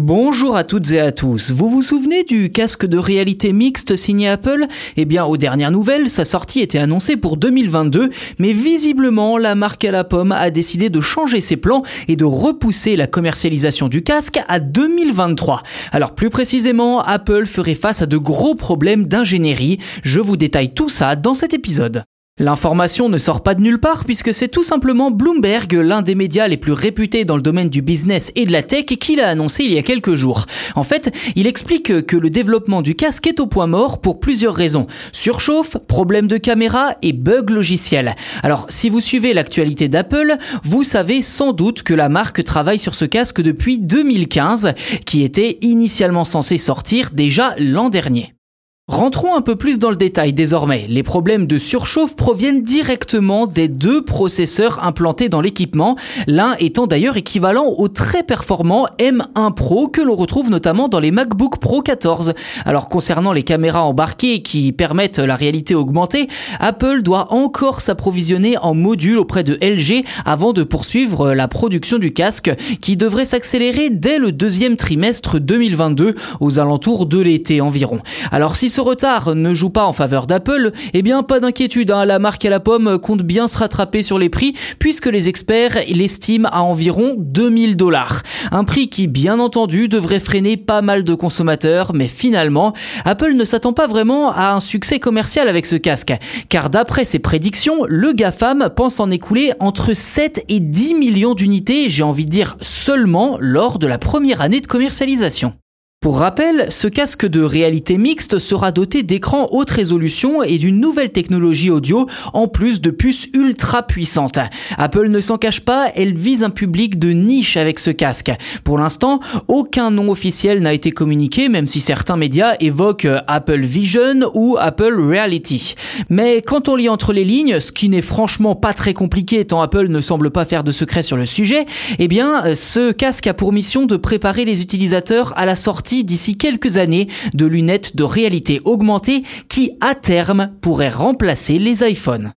Bonjour à toutes et à tous. Vous vous souvenez du casque de réalité mixte signé Apple? Eh bien, aux dernières nouvelles, sa sortie était annoncée pour 2022, mais visiblement, la marque à la pomme a décidé de changer ses plans et de repousser la commercialisation du casque à 2023. Alors, plus précisément, Apple ferait face à de gros problèmes d'ingénierie. Je vous détaille tout ça dans cet épisode. L'information ne sort pas de nulle part puisque c'est tout simplement Bloomberg, l'un des médias les plus réputés dans le domaine du business et de la tech, qui l'a annoncé il y a quelques jours. En fait, il explique que le développement du casque est au point mort pour plusieurs raisons. Surchauffe, problème de caméra et bug logiciel. Alors, si vous suivez l'actualité d'Apple, vous savez sans doute que la marque travaille sur ce casque depuis 2015, qui était initialement censé sortir déjà l'an dernier. Rentrons un peu plus dans le détail désormais. Les problèmes de surchauffe proviennent directement des deux processeurs implantés dans l'équipement, l'un étant d'ailleurs équivalent au très performant M1 Pro que l'on retrouve notamment dans les MacBook Pro 14. Alors concernant les caméras embarquées qui permettent la réalité augmentée, Apple doit encore s'approvisionner en modules auprès de LG avant de poursuivre la production du casque qui devrait s'accélérer dès le deuxième trimestre 2022 aux alentours de l'été environ. Alors si retard ne joue pas en faveur d'Apple, eh bien pas d'inquiétude, hein, la marque à la pomme compte bien se rattraper sur les prix puisque les experts l'estiment à environ 2000 dollars. Un prix qui bien entendu devrait freiner pas mal de consommateurs, mais finalement, Apple ne s'attend pas vraiment à un succès commercial avec ce casque, car d'après ses prédictions, le GAFAM pense en écouler entre 7 et 10 millions d'unités, j'ai envie de dire seulement lors de la première année de commercialisation. Pour rappel, ce casque de réalité mixte sera doté d'écrans haute résolution et d'une nouvelle technologie audio en plus de puces ultra puissantes. Apple ne s'en cache pas, elle vise un public de niche avec ce casque. Pour l'instant, aucun nom officiel n'a été communiqué, même si certains médias évoquent Apple Vision ou Apple Reality. Mais quand on lit entre les lignes, ce qui n'est franchement pas très compliqué tant Apple ne semble pas faire de secret sur le sujet, eh bien, ce casque a pour mission de préparer les utilisateurs à la sortie d'ici quelques années de lunettes de réalité augmentée qui, à terme, pourraient remplacer les iPhones.